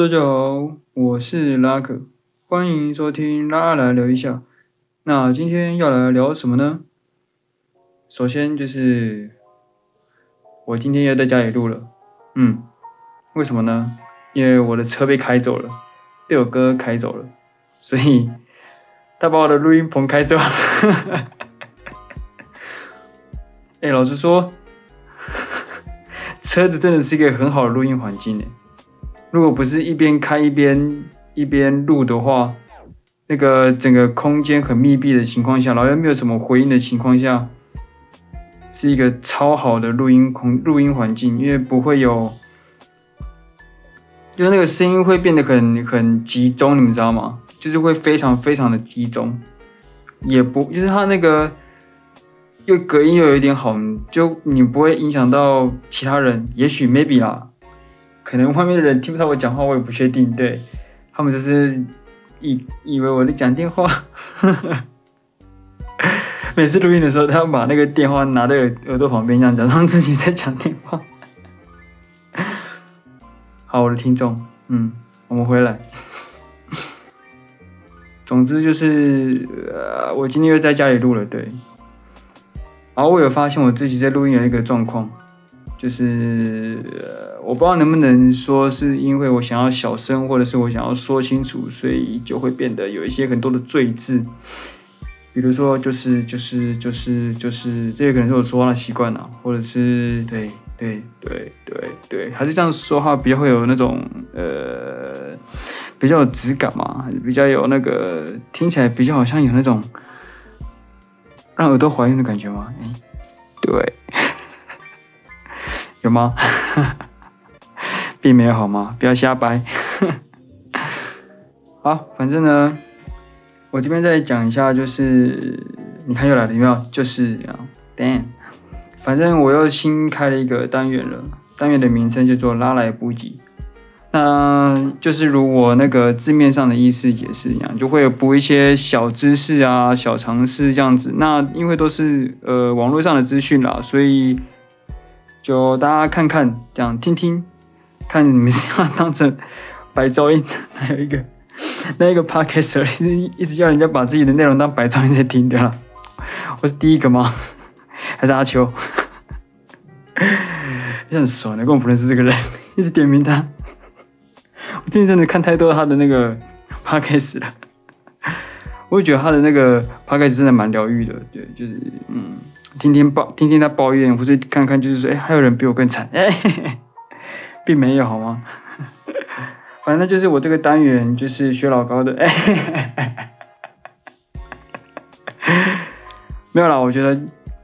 大家好，我是拉克，欢迎收听拉来聊一下。那今天要来聊什么呢？首先就是我今天要在家里录了，嗯，为什么呢？因为我的车被开走了，被我哥开走了，所以他把我的录音棚开走了。哎，老实说，车子真的是一个很好的录音环境诶。如果不是一边开一边一边录的话，那个整个空间很密闭的情况下，然后又没有什么回音的情况下，是一个超好的录音空录音环境，因为不会有，就是那个声音会变得很很集中，你们知道吗？就是会非常非常的集中，也不就是它那个又隔音又有一点好，就你不会影响到其他人，也许 maybe 啦。可能外面的人听不到我讲话，我也不确定。对，他们只是以以为我在讲电话。每次录音的时候，他要把那个电话拿在耳耳朵旁边，这样假装自己在讲电话。好，我的听众，嗯，我们回来。总之就是，呃，我今天又在家里录了，对。然后我有发现我自己在录音有一个状况。就是，我不知道能不能说是因为我想要小声，或者是我想要说清楚，所以就会变得有一些很多的赘字，比如说就是就是就是就是这也可能是我说话的习惯了，或者是对对对对对，还是这样说话比较会有那种呃比较有质感嘛，比较有那个听起来比较好像有那种让耳朵怀孕的感觉吗？哎，对。有吗？并没有好吗？不要瞎掰。好，反正呢，我这边再讲一下，就是你看又来了有没有？就是，damn，反正我又新开了一个单元了，单元的名称叫做拉来不及。那就是如我那个字面上的意思解释一样，就会补一些小知识啊、小常识这样子。那因为都是呃网络上的资讯啦，所以。就大家看看，这样听听，看你们是要当成白噪音，还有一个那一个 podcaster 一直一直叫人家把自己的内容当白噪音在听，对吧？我是第一个吗？还是阿秋？你 很熟，你根本不认识这个人，一直点名他。我最近真的看太多他的那个 podcast 了，我也觉得他的那个 p o d a 真的蛮疗愈的，对，就是嗯。听听抱，听听他抱怨，或者看看就是说，哎，还有人比我更惨，哎，嘿嘿，并没有好吗？反正就是我这个单元就是学老高的，哎，嘿嘿嘿，没有啦，我觉得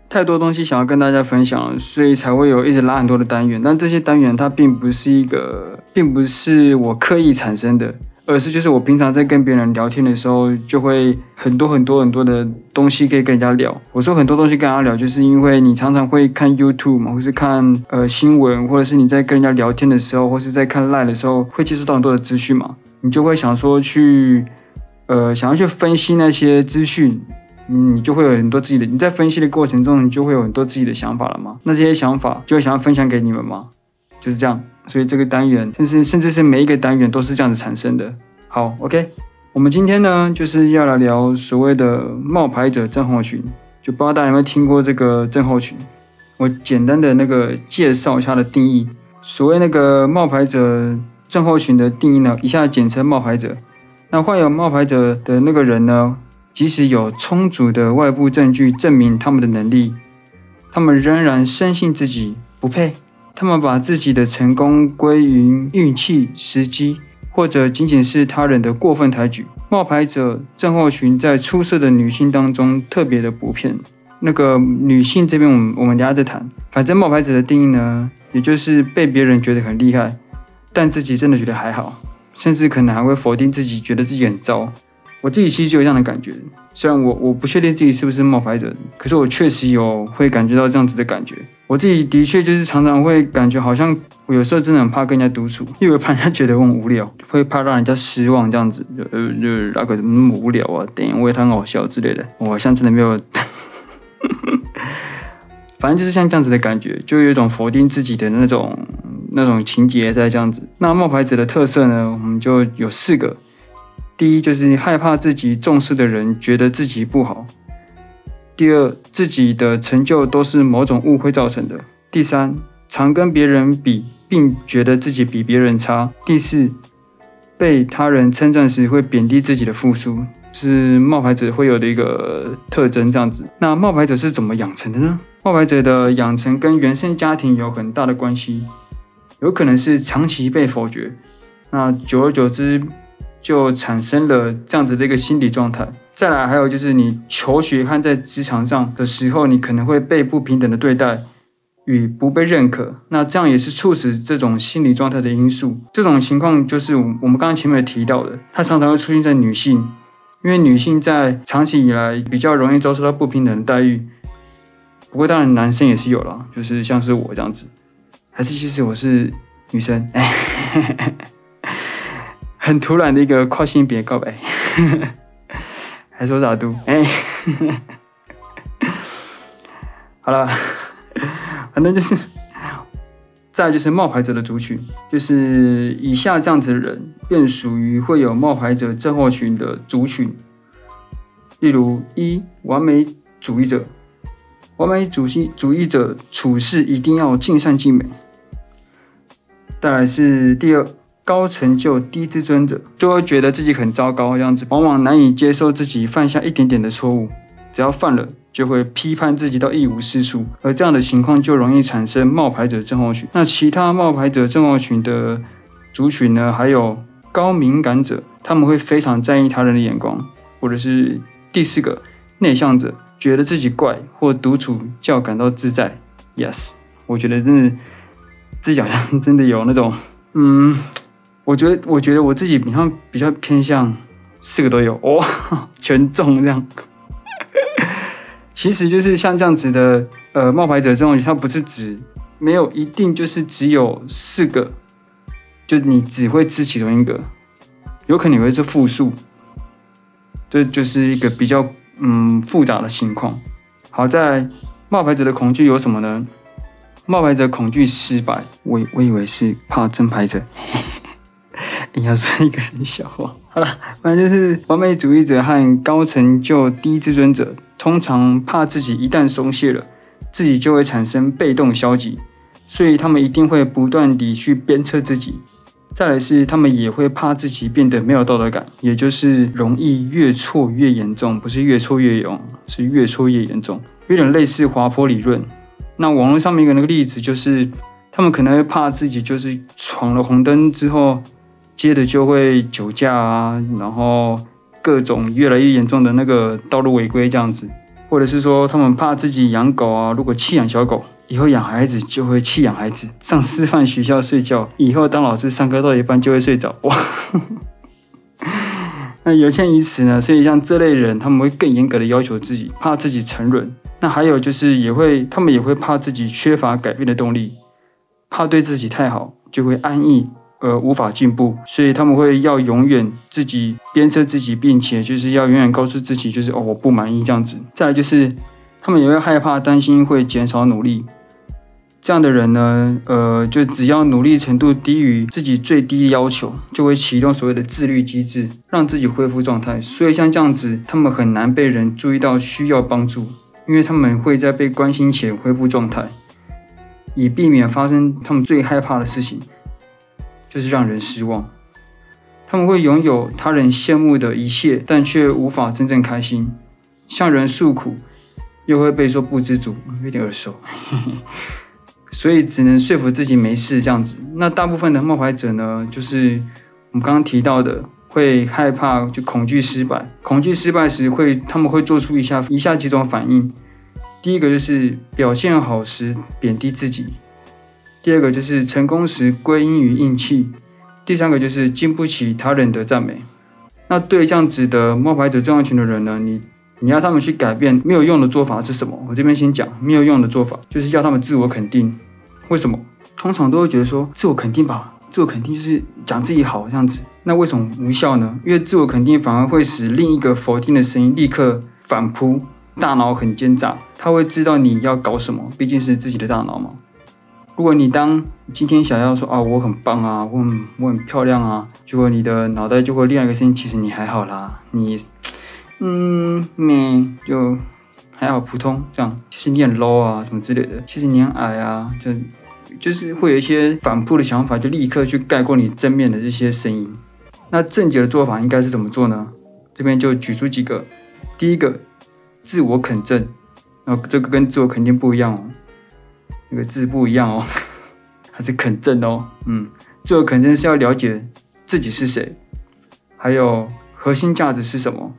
太多东西想要跟大家分享，所以才会有一直拉很多的单元，但这些单元它并不是一个，并不是我刻意产生的。而是就是我平常在跟别人聊天的时候，就会很多很多很多的东西可以跟人家聊。我说很多东西跟人家聊，就是因为你常常会看 YouTube 嘛，或是看呃新闻，或者是你在跟人家聊天的时候，或是在看 Line 的时候，会接触到很多的资讯嘛，你就会想说去呃想要去分析那些资讯，你就会有很多自己的，你在分析的过程中，你就会有很多自己的想法了嘛。那这些想法就会想要分享给你们嘛，就是这样。所以这个单元，甚至甚至是每一个单元都是这样子产生的。好，OK，我们今天呢就是要来聊所谓的冒牌者症候群。就不知道大家有没有听过这个症候群？我简单的那个介绍一下的定义。所谓那个冒牌者症候群的定义呢，以下简称冒牌者。那患有冒牌者的那个人呢，即使有充足的外部证据证明他们的能力，他们仍然深信自己不配。他们把自己的成功归于运气、时机，或者仅仅是他人的过分抬举。冒牌者症候群在出色的女性当中特别的不骗。那个女性这边，我们我们等下再谈。反正冒牌者的定义呢，也就是被别人觉得很厉害，但自己真的觉得还好，甚至可能还会否定自己，觉得自己很糟。我自己其实就有这样的感觉，虽然我我不确定自己是不是冒牌者，可是我确实有会感觉到这样子的感觉。我自己的确就是常常会感觉好像我有时候真的很怕跟人家独处，因为怕人家觉得我很无聊，会怕让人家失望这样子，呃就那个那么无聊啊，电影我也很好笑之类的，我好像真的没有，反正就是像这样子的感觉，就有一种否定自己的那种那种情节在这样子。那冒牌者的特色呢，我们就有四个。第一就是害怕自己重视的人觉得自己不好。第二，自己的成就都是某种误会造成的。第三，常跟别人比，并觉得自己比别人差。第四，被他人称赞时会贬低自己的付出，是冒牌者会有的一个特征。这样子，那冒牌者是怎么养成的呢？冒牌者的养成跟原生家庭有很大的关系，有可能是长期被否决，那久而久之就产生了这样子的一个心理状态。再来，还有就是你求学和在职场上的时候，你可能会被不平等的对待。与不被认可，那这样也是促使这种心理状态的因素。这种情况就是我们刚刚前面提到的，它常常会出现在女性，因为女性在长期以来比较容易遭受到不平等的待遇。不过当然男生也是有了，就是像是我这样子，还是其实我是女生，哎，很突然的一个跨性别告白，还说咋都，哎，好了。反正就是，再就是冒牌者的族群，就是以下这样子的人，便属于会有冒牌者症候群的族群。例如一，完美主义者，完美主义主义者处事一定要尽善尽美。再来是第二，高成就低自尊者，就会觉得自己很糟糕这样子，往往难以接受自己犯下一点点的错误。只要犯了，就会批判自己到一无是处，而这样的情况就容易产生冒牌者症候群。那其他冒牌者症候群的族群呢？还有高敏感者，他们会非常在意他人的眼光，或者是第四个内向者，觉得自己怪或独处较感到自在。Yes，我觉得真的自己好像真的有那种，嗯，我觉得我觉得我自己比较比较偏向四个都有，哇、哦，全中这样。其实就是像这样子的，呃，冒牌者这种，它不是指没有一定就是只有四个，就你只会吃其中一个，有可能会是复数，这就是一个比较嗯复杂的情况。好在冒牌者的恐惧有什么呢？冒牌者恐惧失败，我我以为是怕真牌者，你要说一个人笑话。好了，反正就是完美主义者和高成就低自尊者。通常怕自己一旦松懈了，自己就会产生被动消极，所以他们一定会不断地去鞭策自己。再来是他们也会怕自己变得没有道德感，也就是容易越挫越严重，不是越挫越勇，是越挫越严重，有点类似滑坡理论。那网络上面一个那个例子就是，他们可能会怕自己就是闯了红灯之后，接着就会酒驾啊，然后。各种越来越严重的那个道路违规这样子，或者是说他们怕自己养狗啊，如果弃养小狗，以后养孩子就会弃养孩子，上师范学校睡觉，以后当老师上课到一半就会睡着，哇，那有欠于此呢，所以像这类人他们会更严格的要求自己，怕自己沉沦，那还有就是也会他们也会怕自己缺乏改变的动力，怕对自己太好就会安逸。呃，无法进步，所以他们会要永远自己鞭策自己，并且就是要永远告诉自己，就是哦，我不满意这样子。再来就是，他们也会害怕、担心会减少努力。这样的人呢，呃，就只要努力程度低于自己最低要求，就会启动所谓的自律机制，让自己恢复状态。所以像这样子，他们很难被人注意到需要帮助，因为他们会在被关心前恢复状态，以避免发生他们最害怕的事情。就是让人失望，他们会拥有他人羡慕的一切，但却无法真正开心。向人诉苦，又会被说不知足，有点耳熟，所以只能说服自己没事这样子。那大部分的冒牌者呢，就是我们刚刚提到的，会害怕就恐惧失败，恐惧失败时会他们会做出以下以下几种反应。第一个就是表现好时贬低自己。第二个就是成功时归因于运气，第三个就是经不起他人的赞美。那对这样子的冒牌者症候群的人呢，你你要他们去改变没有用的做法是什么？我这边先讲没有用的做法，就是要他们自我肯定。为什么？通常都会觉得说自我肯定吧，自我肯定就是讲自己好这样子。那为什么无效呢？因为自我肯定反而会使另一个否定的声音立刻反扑，大脑很奸诈，他会知道你要搞什么，毕竟是自己的大脑嘛。如果你当今天想要说啊，我很棒啊，我很我很漂亮啊，结果你的脑袋就会另外一个声音，其实你还好啦，你嗯你就还好普通这样，其实你很 low 啊什么之类的，其实你很矮啊，就就是会有一些反扑的想法，就立刻去盖过你正面的这些声音。那正确的做法应该是怎么做呢？这边就举出几个，第一个自我肯定，然后这个跟自我肯定不一样哦。那个字不一样哦，还是肯正哦，嗯，自我肯定是要了解自己是谁，还有核心价值是什么，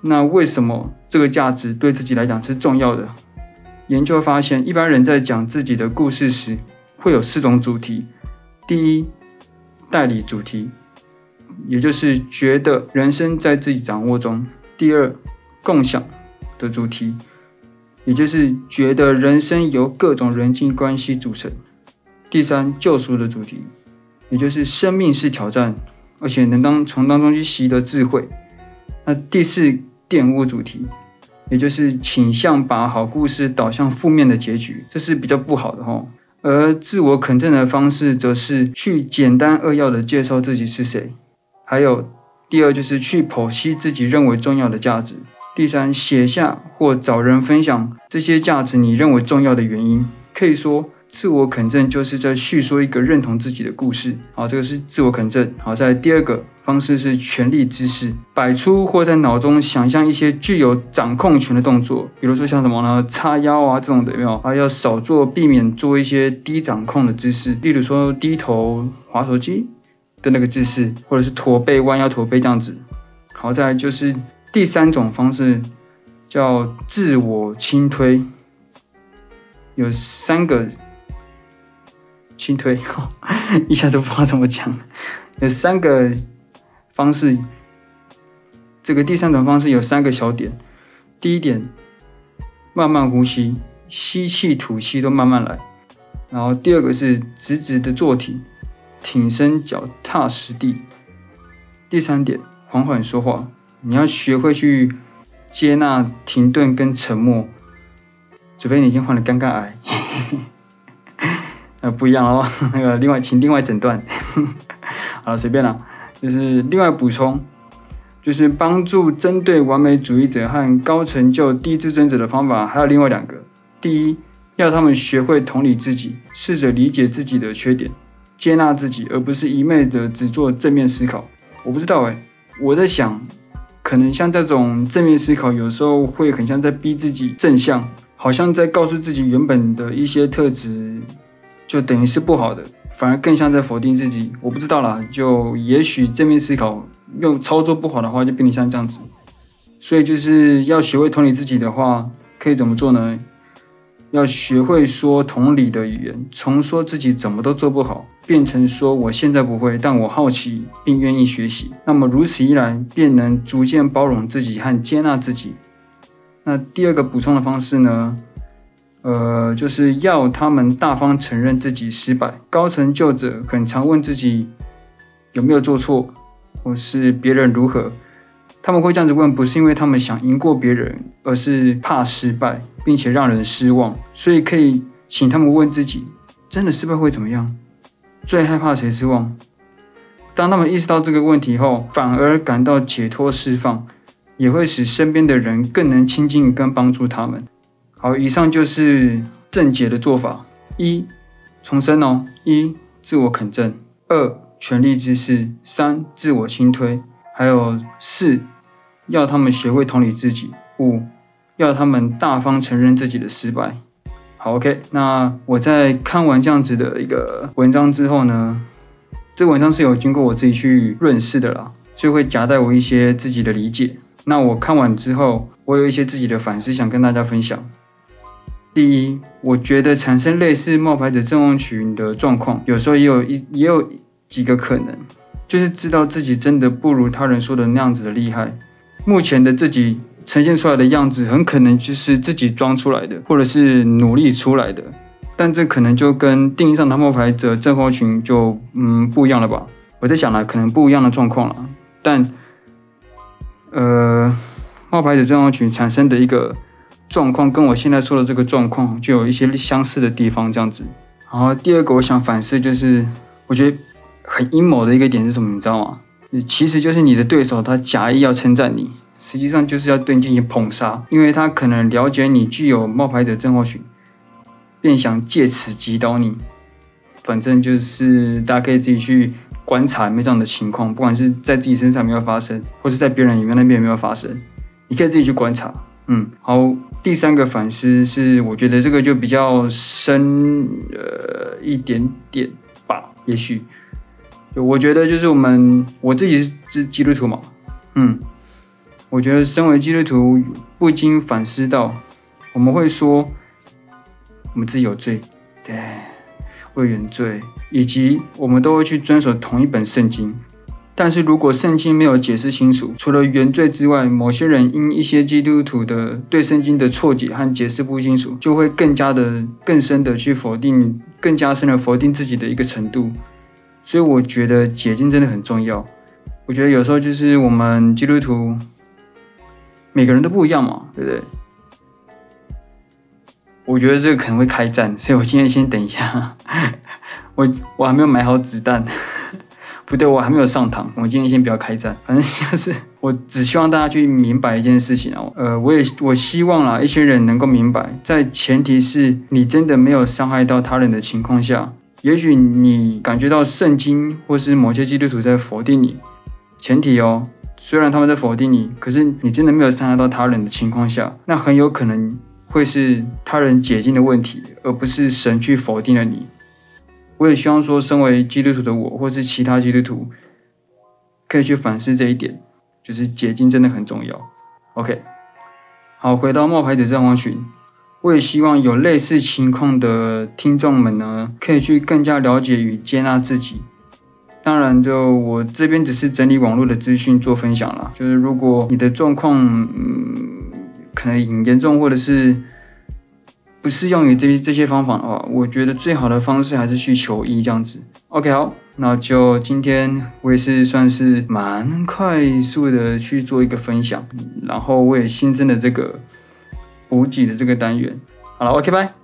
那为什么这个价值对自己来讲是重要的？研究发现，一般人在讲自己的故事时，会有四种主题，第一，代理主题，也就是觉得人生在自己掌握中；第二，共享的主题。也就是觉得人生由各种人际关系组成。第三，救赎的主题，也就是生命是挑战，而且能当从当中去习得智慧。那第四，玷污主题，也就是倾向把好故事导向负面的结局，这是比较不好的哈。而自我肯定的方式，则是去简单扼要的介绍自己是谁。还有第二，就是去剖析自己认为重要的价值。第三，写下或找人分享这些价值你认为重要的原因。可以说，自我肯定就是在叙说一个认同自己的故事。好，这个是自我肯定。好，在第二个方式是权力姿势，摆出或在脑中想象一些具有掌控权的动作，比如说像什么呢？叉腰啊这种的，有没有？啊，要少做，避免做一些低掌控的姿势，例如说低头滑手机的那个姿势，或者是驼背弯腰驼背这样子。好，再就是。第三种方式叫自我轻推，有三个轻推，一下都不知道怎么讲。有三个方式，这个第三种方式有三个小点。第一点，慢慢呼吸，吸气吐气都慢慢来。然后第二个是直直的坐挺，挺身脚踏实地。第三点，缓缓说话。你要学会去接纳停顿跟沉默，除非你已经患了尴尬癌，呃不一样哦，那个另外请另外诊断，好了随便了，就是另外补充，就是帮助针对完美主义者和高成就低自尊者的方法还有另外两个，第一要他们学会同理自己，试着理解自己的缺点，接纳自己，而不是一昧的只做正面思考。我不知道哎，我在想。可能像这种正面思考，有时候会很像在逼自己正向，好像在告诉自己原本的一些特质就等于是不好的，反而更像在否定自己。我不知道啦，就也许正面思考用操作不好的话，就变得像这样子。所以就是要学会同理自己的话，可以怎么做呢？要学会说同理的语言，从说自己怎么都做不好，变成说我现在不会，但我好奇并愿意学习。那么如此一来，便能逐渐包容自己和接纳自己。那第二个补充的方式呢？呃，就是要他们大方承认自己失败。高成就者很常问自己有没有做错，或是别人如何。他们会这样子问，不是因为他们想赢过别人，而是怕失败，并且让人失望。所以可以请他们问自己，真的失败会怎么样？最害怕谁失望？当他们意识到这个问题后，反而感到解脱释放，也会使身边的人更能亲近跟帮助他们。好，以上就是正解的做法：一、重申哦；一、自我肯定；二、权力姿势；三、自我轻推；还有四。要他们学会同理自己。五，要他们大方承认自己的失败。好，OK，那我在看完这样子的一个文章之后呢，这个文章是有经过我自己去润饰的啦，所以会夹带我一些自己的理解。那我看完之后，我有一些自己的反思想跟大家分享。第一，我觉得产生类似冒牌者症候群的状况，有时候也有一也有几个可能，就是知道自己真的不如他人说的那样子的厉害。目前的自己呈现出来的样子，很可能就是自己装出来的，或者是努力出来的。但这可能就跟定义上的冒牌者正方群就嗯不一样了吧？我在想了，可能不一样的状况了。但呃，冒牌者正方群产生的一个状况，跟我现在说的这个状况就有一些相似的地方，这样子。然后第二个我想反思就是，我觉得很阴谋的一个点是什么，你知道吗？其实就是你的对手他假意要称赞你，实际上就是要对你进行捧杀，因为他可能了解你具有冒牌者症候群，便想借此击倒你。反正就是大家可以自己去观察有没有这样的情况，不管是在自己身上有没有发生，或是在别人里面那边有没有发生，你可以自己去观察。嗯，好，第三个反思是，我觉得这个就比较深呃一点点吧，也许，我觉得就是我们我自己是基督徒嘛，嗯，我觉得身为基督徒不禁反思到，我们会说我们自己有罪，对。会原罪，以及我们都会去遵守同一本圣经。但是如果圣经没有解释清楚，除了原罪之外，某些人因一些基督徒的对圣经的错解和解释不清楚，就会更加的、更深的去否定，更加深的否定自己的一个程度。所以我觉得解经真的很重要。我觉得有时候就是我们基督徒每个人都不一样嘛，对不对？我觉得这个可能会开战，所以我今天先等一下，我我还没有买好子弹，不对，我还没有上膛，我今天先不要开战，反正就是我只希望大家去明白一件事情啊，呃，我也我希望啦，一些人能够明白，在前提是你真的没有伤害到他人的情况下，也许你感觉到圣经或是某些基督徒在否定你，前提哦，虽然他们在否定你，可是你真的没有伤害到他人的情况下，那很有可能。会是他人解禁的问题，而不是神去否定了你。我也希望说，身为基督徒的我，或是其他基督徒，可以去反思这一点，就是解禁真的很重要。OK，好，回到冒牌者症候群，我也希望有类似情况的听众们呢，可以去更加了解与接纳自己。当然，就我这边只是整理网络的资讯做分享啦，就是如果你的状况，嗯。可能严重，或者是不适用于这这些方法的话，我觉得最好的方式还是去求医这样子。OK，好，那就今天我也是算是蛮快速的去做一个分享，然后我也新增了这个补给的这个单元。好了，OK，拜。